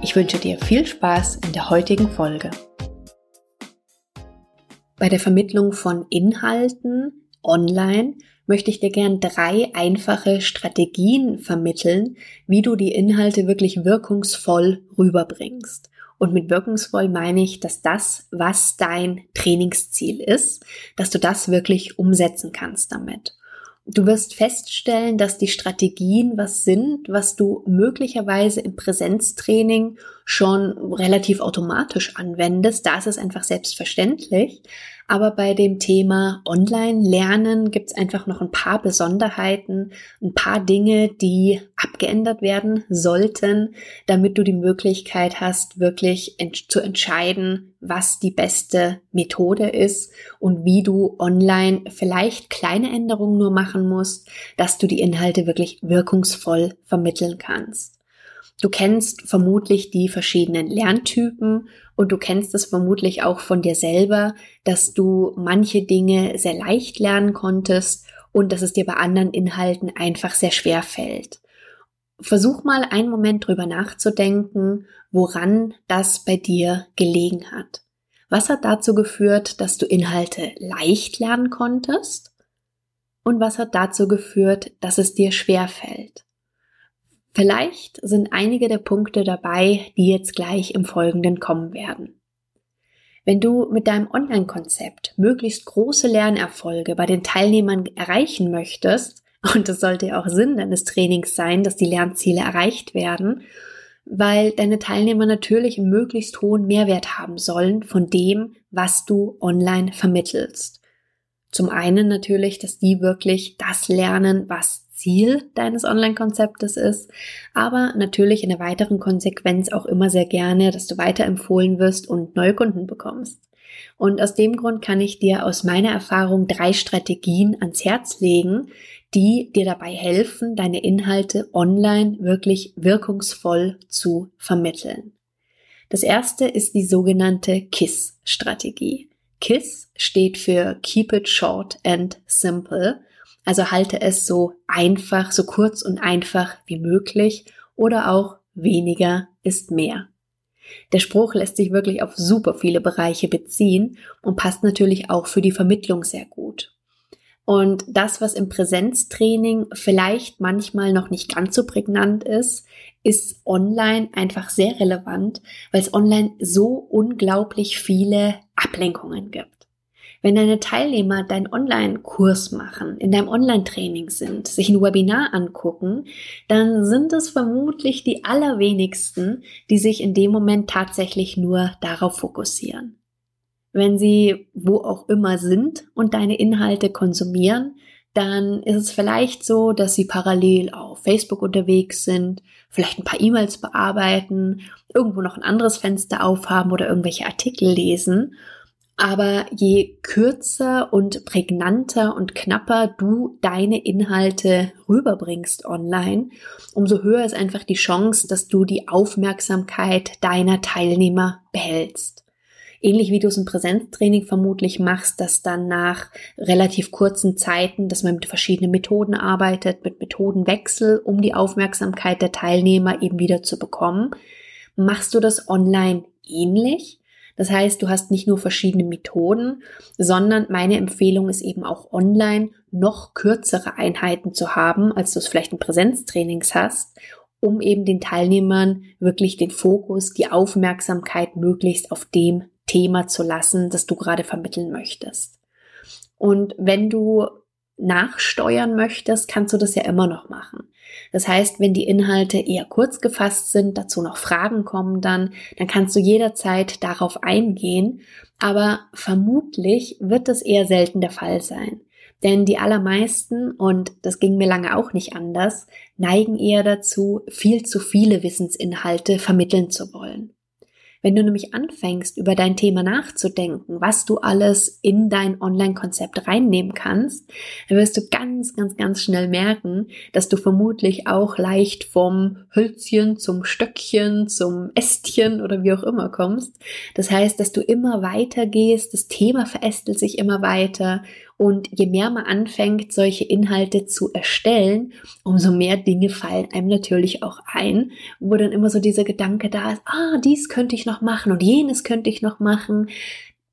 Ich wünsche dir viel Spaß in der heutigen Folge. Bei der Vermittlung von Inhalten online möchte ich dir gern drei einfache Strategien vermitteln, wie du die Inhalte wirklich wirkungsvoll rüberbringst. Und mit wirkungsvoll meine ich, dass das, was dein Trainingsziel ist, dass du das wirklich umsetzen kannst damit. Du wirst feststellen, dass die Strategien was sind, was du möglicherweise im Präsenztraining schon relativ automatisch anwendest. Da ist es einfach selbstverständlich. Aber bei dem Thema Online-Lernen gibt es einfach noch ein paar Besonderheiten, ein paar Dinge, die abgeändert werden sollten, damit du die Möglichkeit hast, wirklich ent zu entscheiden, was die beste Methode ist und wie du online vielleicht kleine Änderungen nur machen musst, dass du die Inhalte wirklich wirkungsvoll vermitteln kannst. Du kennst vermutlich die verschiedenen Lerntypen und du kennst es vermutlich auch von dir selber, dass du manche Dinge sehr leicht lernen konntest und dass es dir bei anderen Inhalten einfach sehr schwer fällt. Versuch mal einen Moment drüber nachzudenken, woran das bei dir gelegen hat. Was hat dazu geführt, dass du Inhalte leicht lernen konntest? Und was hat dazu geführt, dass es dir schwer fällt? Vielleicht sind einige der Punkte dabei, die jetzt gleich im Folgenden kommen werden. Wenn du mit deinem Online-Konzept möglichst große Lernerfolge bei den Teilnehmern erreichen möchtest, und das sollte ja auch Sinn deines Trainings sein, dass die Lernziele erreicht werden, weil deine Teilnehmer natürlich einen möglichst hohen Mehrwert haben sollen von dem, was du online vermittelst. Zum einen natürlich, dass die wirklich das lernen, was Ziel deines Online-Konzeptes ist, aber natürlich in der weiteren Konsequenz auch immer sehr gerne, dass du weiterempfohlen wirst und neue Kunden bekommst. Und aus dem Grund kann ich dir aus meiner Erfahrung drei Strategien ans Herz legen, die dir dabei helfen, deine Inhalte online wirklich wirkungsvoll zu vermitteln. Das erste ist die sogenannte KISS-Strategie. KISS steht für Keep It Short and Simple also halte es so einfach, so kurz und einfach wie möglich oder auch weniger ist mehr. Der Spruch lässt sich wirklich auf super viele Bereiche beziehen und passt natürlich auch für die Vermittlung sehr gut. Und das, was im Präsenztraining vielleicht manchmal noch nicht ganz so prägnant ist, ist online einfach sehr relevant, weil es online so unglaublich viele Ablenkungen gibt. Wenn deine Teilnehmer deinen Online-Kurs machen, in deinem Online-Training sind, sich ein Webinar angucken, dann sind es vermutlich die allerwenigsten, die sich in dem Moment tatsächlich nur darauf fokussieren. Wenn sie wo auch immer sind und deine Inhalte konsumieren, dann ist es vielleicht so, dass sie parallel auf Facebook unterwegs sind, vielleicht ein paar E-Mails bearbeiten, irgendwo noch ein anderes Fenster aufhaben oder irgendwelche Artikel lesen aber je kürzer und prägnanter und knapper du deine Inhalte rüberbringst online, umso höher ist einfach die Chance, dass du die Aufmerksamkeit deiner Teilnehmer behältst. Ähnlich wie du es im Präsenztraining vermutlich machst, dass dann nach relativ kurzen Zeiten, dass man mit verschiedenen Methoden arbeitet, mit Methodenwechsel, um die Aufmerksamkeit der Teilnehmer eben wieder zu bekommen, machst du das online ähnlich das heißt, du hast nicht nur verschiedene Methoden, sondern meine Empfehlung ist eben auch online noch kürzere Einheiten zu haben, als du es vielleicht in Präsenztrainings hast, um eben den Teilnehmern wirklich den Fokus, die Aufmerksamkeit möglichst auf dem Thema zu lassen, das du gerade vermitteln möchtest. Und wenn du nachsteuern möchtest, kannst du das ja immer noch machen. Das heißt, wenn die Inhalte eher kurz gefasst sind, dazu noch Fragen kommen dann, dann kannst du jederzeit darauf eingehen, aber vermutlich wird das eher selten der Fall sein. Denn die allermeisten, und das ging mir lange auch nicht anders, neigen eher dazu, viel zu viele Wissensinhalte vermitteln zu wollen. Wenn du nämlich anfängst, über dein Thema nachzudenken, was du alles in dein Online-Konzept reinnehmen kannst, dann wirst du ganz, ganz, ganz schnell merken, dass du vermutlich auch leicht vom Hölzchen zum Stöckchen, zum Ästchen oder wie auch immer kommst. Das heißt, dass du immer weiter gehst, das Thema verästelt sich immer weiter und je mehr man anfängt, solche Inhalte zu erstellen, umso mehr Dinge fallen einem natürlich auch ein, wo dann immer so dieser Gedanke da ist, ah, dies könnte ich noch machen und jenes könnte ich noch machen.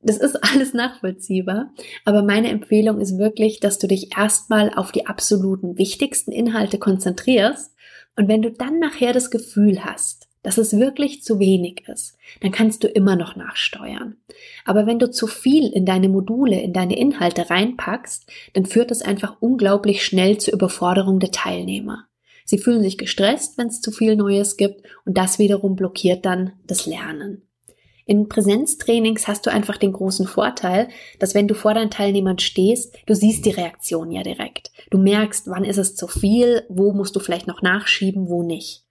Das ist alles nachvollziehbar, aber meine Empfehlung ist wirklich, dass du dich erstmal auf die absoluten wichtigsten Inhalte konzentrierst und wenn du dann nachher das Gefühl hast, dass es wirklich zu wenig ist, dann kannst du immer noch nachsteuern. Aber wenn du zu viel in deine Module, in deine Inhalte reinpackst, dann führt das einfach unglaublich schnell zur Überforderung der Teilnehmer. Sie fühlen sich gestresst, wenn es zu viel Neues gibt und das wiederum blockiert dann das Lernen. In Präsenztrainings hast du einfach den großen Vorteil, dass wenn du vor deinen Teilnehmern stehst, du siehst die Reaktion ja direkt. Du merkst, wann ist es zu viel, wo musst du vielleicht noch nachschieben, wo nicht.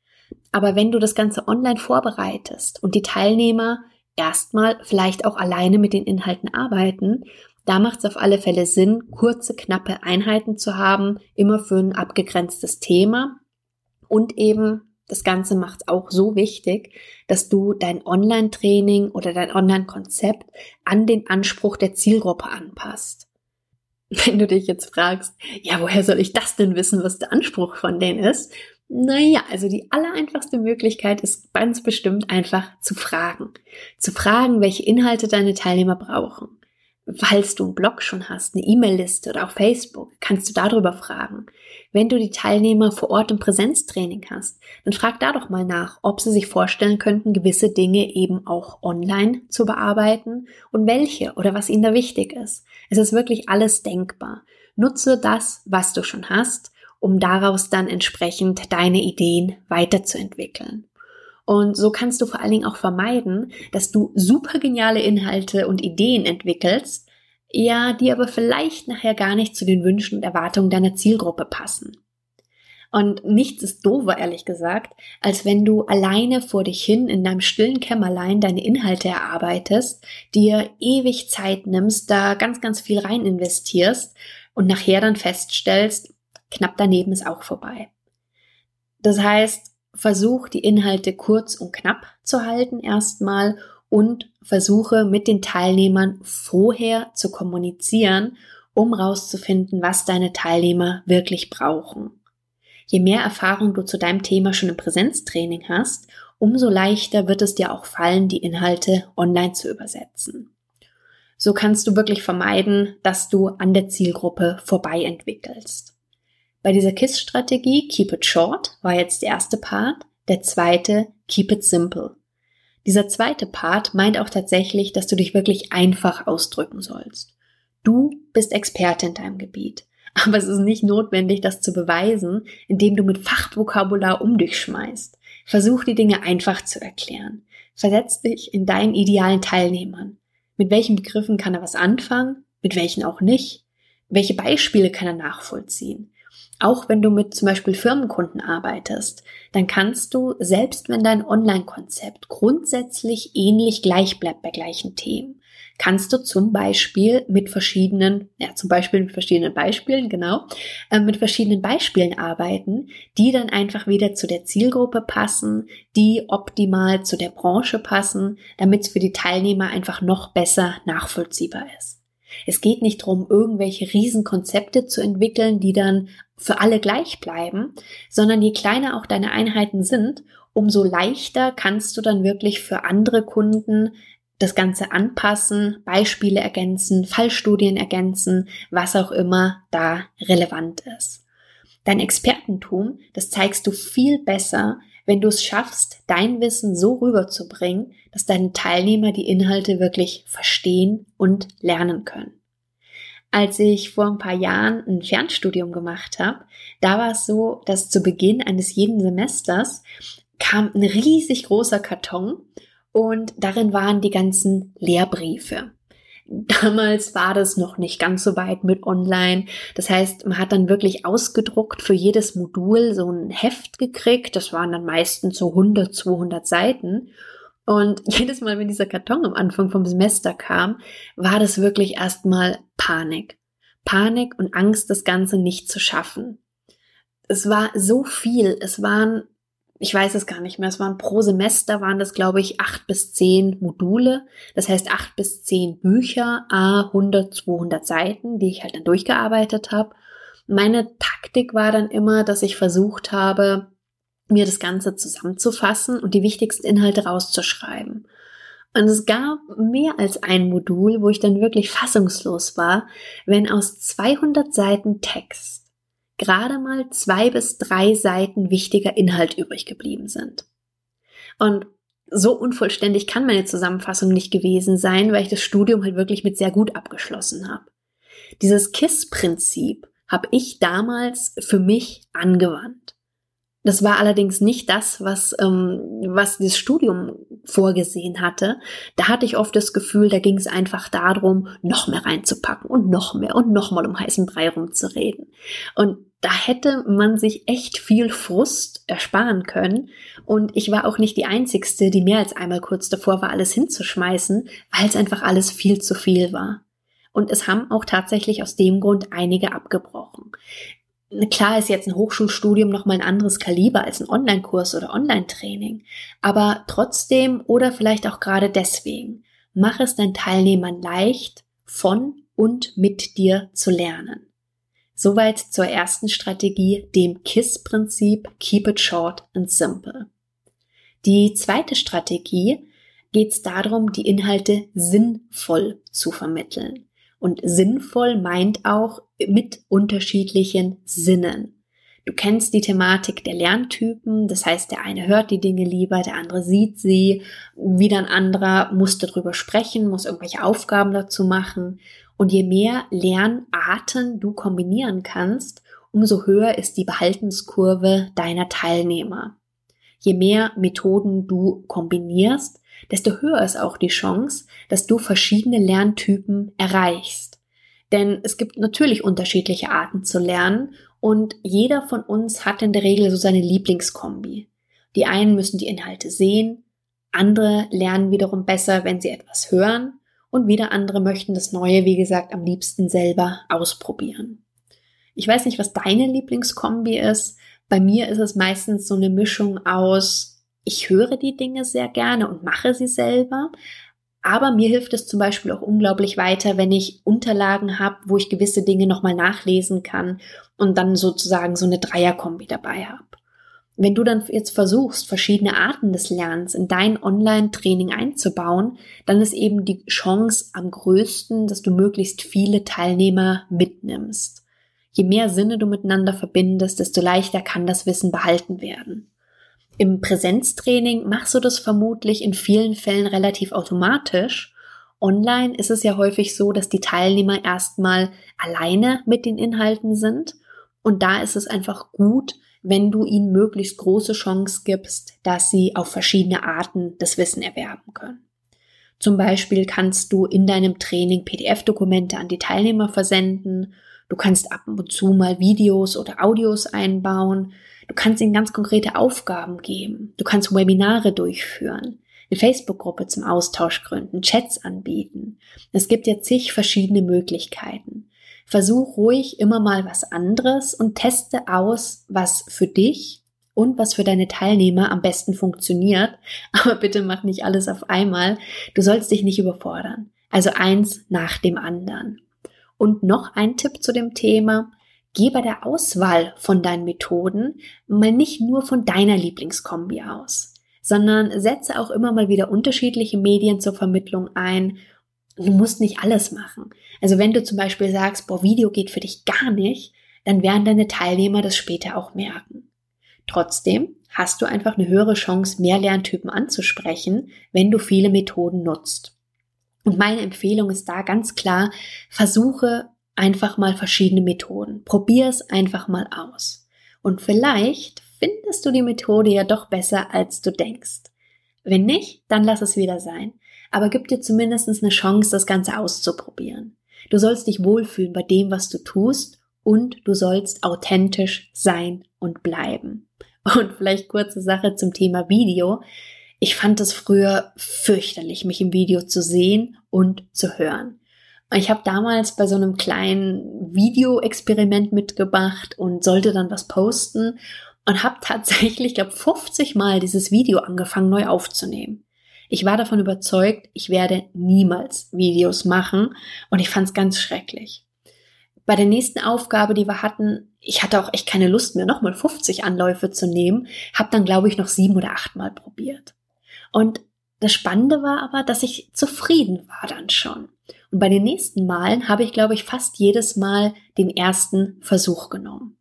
Aber wenn du das Ganze online vorbereitest und die Teilnehmer erstmal vielleicht auch alleine mit den Inhalten arbeiten, da macht es auf alle Fälle Sinn, kurze, knappe Einheiten zu haben, immer für ein abgegrenztes Thema. Und eben das Ganze macht es auch so wichtig, dass du dein Online-Training oder dein Online-Konzept an den Anspruch der Zielgruppe anpasst. Wenn du dich jetzt fragst, ja, woher soll ich das denn wissen, was der Anspruch von denen ist? Naja, also die allereinfachste Möglichkeit ist ganz bestimmt einfach zu fragen. Zu fragen, welche Inhalte deine Teilnehmer brauchen. Falls du einen Blog schon hast, eine E-Mail-Liste oder auch Facebook, kannst du darüber fragen. Wenn du die Teilnehmer vor Ort im Präsenztraining hast, dann frag da doch mal nach, ob sie sich vorstellen könnten, gewisse Dinge eben auch online zu bearbeiten und welche oder was ihnen da wichtig ist. Es ist wirklich alles denkbar. Nutze das, was du schon hast um daraus dann entsprechend deine Ideen weiterzuentwickeln. Und so kannst du vor allen Dingen auch vermeiden, dass du super geniale Inhalte und Ideen entwickelst, ja, die aber vielleicht nachher gar nicht zu den Wünschen und Erwartungen deiner Zielgruppe passen. Und nichts ist doofer, ehrlich gesagt, als wenn du alleine vor dich hin in deinem stillen Kämmerlein deine Inhalte erarbeitest, dir ewig Zeit nimmst, da ganz, ganz viel rein investierst und nachher dann feststellst, Knapp daneben ist auch vorbei. Das heißt, versuch die Inhalte kurz und knapp zu halten erstmal und versuche mit den Teilnehmern vorher zu kommunizieren, um rauszufinden, was deine Teilnehmer wirklich brauchen. Je mehr Erfahrung du zu deinem Thema schon im Präsenztraining hast, umso leichter wird es dir auch fallen, die Inhalte online zu übersetzen. So kannst du wirklich vermeiden, dass du an der Zielgruppe vorbei entwickelst. Bei dieser KISS-Strategie Keep it short war jetzt der erste Part, der zweite Keep it simple. Dieser zweite Part meint auch tatsächlich, dass du dich wirklich einfach ausdrücken sollst. Du bist Experte in deinem Gebiet. Aber es ist nicht notwendig, das zu beweisen, indem du mit Fachvokabular um dich schmeißt. Versuch die Dinge einfach zu erklären. Versetz dich in deinen idealen Teilnehmern. Mit welchen Begriffen kann er was anfangen? Mit welchen auch nicht? Welche Beispiele kann er nachvollziehen? Auch wenn du mit zum Beispiel Firmenkunden arbeitest, dann kannst du, selbst wenn dein Online-Konzept grundsätzlich ähnlich gleich bleibt bei gleichen Themen, kannst du zum Beispiel mit verschiedenen, ja, zum Beispiel mit verschiedenen Beispielen, genau, äh, mit verschiedenen Beispielen arbeiten, die dann einfach wieder zu der Zielgruppe passen, die optimal zu der Branche passen, damit es für die Teilnehmer einfach noch besser nachvollziehbar ist. Es geht nicht darum, irgendwelche Riesenkonzepte zu entwickeln, die dann für alle gleich bleiben, sondern je kleiner auch deine Einheiten sind, umso leichter kannst du dann wirklich für andere Kunden das Ganze anpassen, Beispiele ergänzen, Fallstudien ergänzen, was auch immer da relevant ist. Dein Expertentum, das zeigst du viel besser, wenn du es schaffst, dein Wissen so rüberzubringen, dass deine Teilnehmer die Inhalte wirklich verstehen und lernen können. Als ich vor ein paar Jahren ein Fernstudium gemacht habe, da war es so, dass zu Beginn eines jeden Semesters kam ein riesig großer Karton und darin waren die ganzen Lehrbriefe. Damals war das noch nicht ganz so weit mit online. Das heißt, man hat dann wirklich ausgedruckt für jedes Modul so ein Heft gekriegt. Das waren dann meistens so 100, 200 Seiten. Und jedes Mal, wenn dieser Karton am Anfang vom Semester kam, war das wirklich erstmal Panik. Panik und Angst, das Ganze nicht zu schaffen. Es war so viel. Es waren, ich weiß es gar nicht mehr, es waren pro Semester waren das, glaube ich, acht bis zehn Module. Das heißt acht bis zehn Bücher, a 100, 200 Seiten, die ich halt dann durchgearbeitet habe. Meine Taktik war dann immer, dass ich versucht habe, mir das Ganze zusammenzufassen und die wichtigsten Inhalte rauszuschreiben. Und es gab mehr als ein Modul, wo ich dann wirklich fassungslos war, wenn aus 200 Seiten Text gerade mal zwei bis drei Seiten wichtiger Inhalt übrig geblieben sind. Und so unvollständig kann meine Zusammenfassung nicht gewesen sein, weil ich das Studium halt wirklich mit sehr gut abgeschlossen habe. Dieses KISS-Prinzip habe ich damals für mich angewandt. Das war allerdings nicht das, was, ähm, was das Studium vorgesehen hatte. Da hatte ich oft das Gefühl, da ging es einfach darum, noch mehr reinzupacken und noch mehr und noch mal um heißen Brei rumzureden. Und da hätte man sich echt viel Frust ersparen können. Und ich war auch nicht die Einzigste, die mehr als einmal kurz davor war, alles hinzuschmeißen, weil es einfach alles viel zu viel war. Und es haben auch tatsächlich aus dem Grund einige abgebrochen. Klar ist jetzt ein Hochschulstudium nochmal ein anderes Kaliber als ein Online-Kurs oder Online-Training, aber trotzdem oder vielleicht auch gerade deswegen, mach es deinen Teilnehmern leicht, von und mit dir zu lernen. Soweit zur ersten Strategie, dem KISS-Prinzip Keep it short and simple. Die zweite Strategie geht es darum, die Inhalte sinnvoll zu vermitteln. Und sinnvoll meint auch mit unterschiedlichen Sinnen. Du kennst die Thematik der Lerntypen, das heißt, der eine hört die Dinge lieber, der andere sieht sie, wieder ein anderer muss darüber sprechen, muss irgendwelche Aufgaben dazu machen. Und je mehr Lernarten du kombinieren kannst, umso höher ist die Behaltenskurve deiner Teilnehmer. Je mehr Methoden du kombinierst, desto höher ist auch die Chance, dass du verschiedene Lerntypen erreichst. Denn es gibt natürlich unterschiedliche Arten zu lernen und jeder von uns hat in der Regel so seine Lieblingskombi. Die einen müssen die Inhalte sehen, andere lernen wiederum besser, wenn sie etwas hören und wieder andere möchten das Neue, wie gesagt, am liebsten selber ausprobieren. Ich weiß nicht, was deine Lieblingskombi ist. Bei mir ist es meistens so eine Mischung aus ich höre die Dinge sehr gerne und mache sie selber. Aber mir hilft es zum Beispiel auch unglaublich weiter, wenn ich Unterlagen habe, wo ich gewisse Dinge nochmal nachlesen kann und dann sozusagen so eine Dreierkombi dabei habe. Wenn du dann jetzt versuchst, verschiedene Arten des Lernens in dein Online-Training einzubauen, dann ist eben die Chance am größten, dass du möglichst viele Teilnehmer mitnimmst. Je mehr Sinne du miteinander verbindest, desto leichter kann das Wissen behalten werden. Im Präsenztraining machst du das vermutlich in vielen Fällen relativ automatisch. Online ist es ja häufig so, dass die Teilnehmer erstmal alleine mit den Inhalten sind. Und da ist es einfach gut, wenn du ihnen möglichst große Chance gibst, dass sie auf verschiedene Arten das Wissen erwerben können. Zum Beispiel kannst du in deinem Training PDF-Dokumente an die Teilnehmer versenden. Du kannst ab und zu mal Videos oder Audios einbauen. Du kannst ihnen ganz konkrete Aufgaben geben. Du kannst Webinare durchführen, eine Facebook-Gruppe zum Austausch gründen, Chats anbieten. Es gibt ja zig verschiedene Möglichkeiten. Versuch ruhig immer mal was anderes und teste aus, was für dich und was für deine Teilnehmer am besten funktioniert. Aber bitte mach nicht alles auf einmal. Du sollst dich nicht überfordern. Also eins nach dem anderen. Und noch ein Tipp zu dem Thema. Geh bei der Auswahl von deinen Methoden mal nicht nur von deiner Lieblingskombi aus, sondern setze auch immer mal wieder unterschiedliche Medien zur Vermittlung ein. Du musst nicht alles machen. Also wenn du zum Beispiel sagst, boah, Video geht für dich gar nicht, dann werden deine Teilnehmer das später auch merken. Trotzdem hast du einfach eine höhere Chance, mehr Lerntypen anzusprechen, wenn du viele Methoden nutzt. Und meine Empfehlung ist da ganz klar, versuche einfach mal verschiedene Methoden. Probier es einfach mal aus. Und vielleicht findest du die Methode ja doch besser, als du denkst. Wenn nicht, dann lass es wieder sein. Aber gib dir zumindest eine Chance, das Ganze auszuprobieren. Du sollst dich wohlfühlen bei dem, was du tust und du sollst authentisch sein und bleiben. Und vielleicht kurze Sache zum Thema Video. Ich fand es früher fürchterlich, mich im Video zu sehen und zu hören. Ich habe damals bei so einem kleinen Video-Experiment mitgemacht und sollte dann was posten und habe tatsächlich, glaube 50 Mal dieses Video angefangen neu aufzunehmen. Ich war davon überzeugt, ich werde niemals Videos machen und ich fand es ganz schrecklich. Bei der nächsten Aufgabe, die wir hatten, ich hatte auch echt keine Lust mehr, nochmal 50 Anläufe zu nehmen, habe dann, glaube ich, noch sieben oder acht Mal probiert. Und das Spannende war aber, dass ich zufrieden war dann schon. Und bei den nächsten Malen habe ich, glaube ich, fast jedes Mal den ersten Versuch genommen.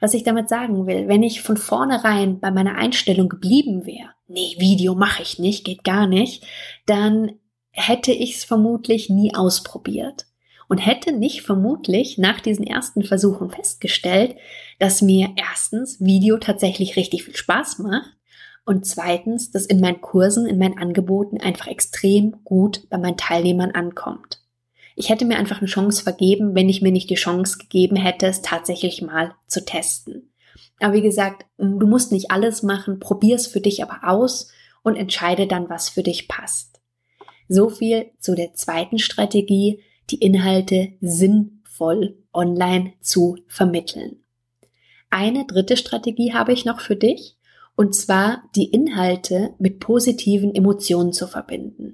Was ich damit sagen will, wenn ich von vornherein bei meiner Einstellung geblieben wäre, nee, Video mache ich nicht, geht gar nicht, dann hätte ich es vermutlich nie ausprobiert und hätte nicht vermutlich nach diesen ersten Versuchen festgestellt, dass mir erstens Video tatsächlich richtig viel Spaß macht und zweitens, dass in meinen Kursen, in meinen Angeboten einfach extrem gut bei meinen Teilnehmern ankommt. Ich hätte mir einfach eine Chance vergeben, wenn ich mir nicht die Chance gegeben hätte, es tatsächlich mal zu testen. Aber wie gesagt, du musst nicht alles machen, probier es für dich aber aus und entscheide dann, was für dich passt. So viel zu der zweiten Strategie, die Inhalte sinnvoll online zu vermitteln. Eine dritte Strategie habe ich noch für dich, und zwar die Inhalte mit positiven Emotionen zu verbinden.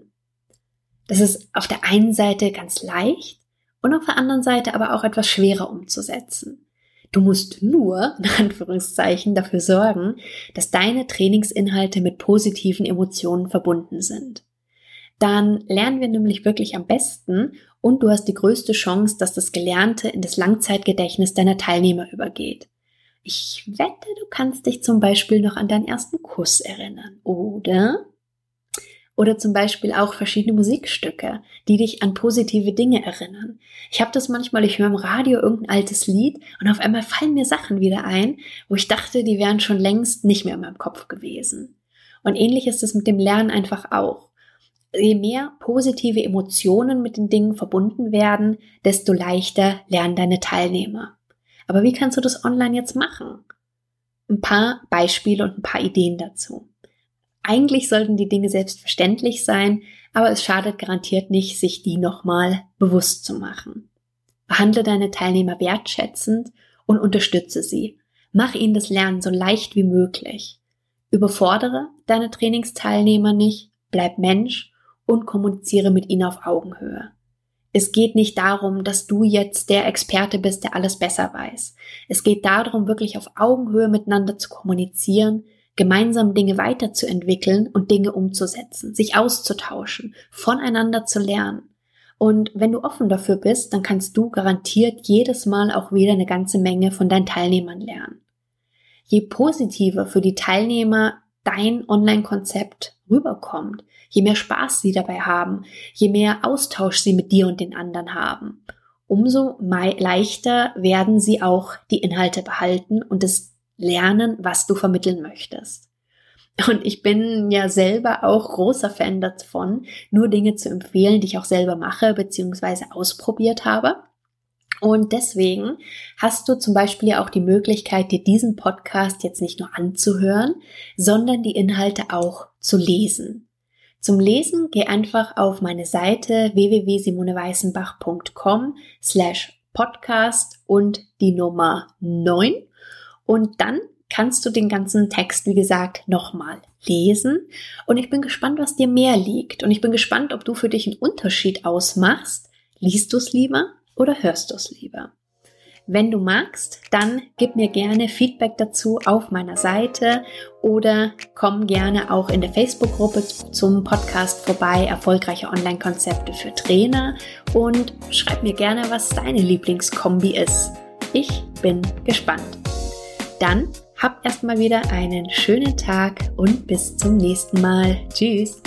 Das ist auf der einen Seite ganz leicht und auf der anderen Seite aber auch etwas schwerer umzusetzen. Du musst nur, in Anführungszeichen, dafür sorgen, dass deine Trainingsinhalte mit positiven Emotionen verbunden sind. Dann lernen wir nämlich wirklich am besten und du hast die größte Chance, dass das Gelernte in das Langzeitgedächtnis deiner Teilnehmer übergeht. Ich wette, du kannst dich zum Beispiel noch an deinen ersten Kuss erinnern, oder? Oder zum Beispiel auch verschiedene Musikstücke, die dich an positive Dinge erinnern. Ich habe das manchmal, ich höre im Radio irgendein altes Lied und auf einmal fallen mir Sachen wieder ein, wo ich dachte, die wären schon längst nicht mehr in meinem Kopf gewesen. Und ähnlich ist es mit dem Lernen einfach auch. Je mehr positive Emotionen mit den Dingen verbunden werden, desto leichter lernen deine Teilnehmer. Aber wie kannst du das online jetzt machen? Ein paar Beispiele und ein paar Ideen dazu. Eigentlich sollten die Dinge selbstverständlich sein, aber es schadet garantiert nicht, sich die nochmal bewusst zu machen. Behandle deine Teilnehmer wertschätzend und unterstütze sie. Mach ihnen das Lernen so leicht wie möglich. Überfordere deine Trainingsteilnehmer nicht, bleib Mensch und kommuniziere mit ihnen auf Augenhöhe. Es geht nicht darum, dass du jetzt der Experte bist, der alles besser weiß. Es geht darum, wirklich auf Augenhöhe miteinander zu kommunizieren, gemeinsam Dinge weiterzuentwickeln und Dinge umzusetzen, sich auszutauschen, voneinander zu lernen. Und wenn du offen dafür bist, dann kannst du garantiert jedes Mal auch wieder eine ganze Menge von deinen Teilnehmern lernen. Je positiver für die Teilnehmer dein Online-Konzept rüberkommt, je mehr Spaß sie dabei haben, je mehr Austausch sie mit dir und den anderen haben, umso leichter werden sie auch die Inhalte behalten und das lernen, was du vermitteln möchtest. Und ich bin ja selber auch großer Fan davon, nur Dinge zu empfehlen, die ich auch selber mache bzw. ausprobiert habe. Und deswegen hast du zum Beispiel ja auch die Möglichkeit, dir diesen Podcast jetzt nicht nur anzuhören, sondern die Inhalte auch zu lesen. Zum Lesen geh einfach auf meine Seite www.simoneweißenbach.com slash podcast und die Nummer 9 und dann kannst du den ganzen Text, wie gesagt, nochmal lesen. Und ich bin gespannt, was dir mehr liegt. Und ich bin gespannt, ob du für dich einen Unterschied ausmachst. Liest du es lieber oder hörst du es lieber? Wenn du magst, dann gib mir gerne Feedback dazu auf meiner Seite oder komm gerne auch in der Facebook-Gruppe zum Podcast vorbei, erfolgreiche Online-Konzepte für Trainer und schreib mir gerne, was deine Lieblingskombi ist. Ich bin gespannt. Dann hab erstmal wieder einen schönen Tag und bis zum nächsten Mal. Tschüss.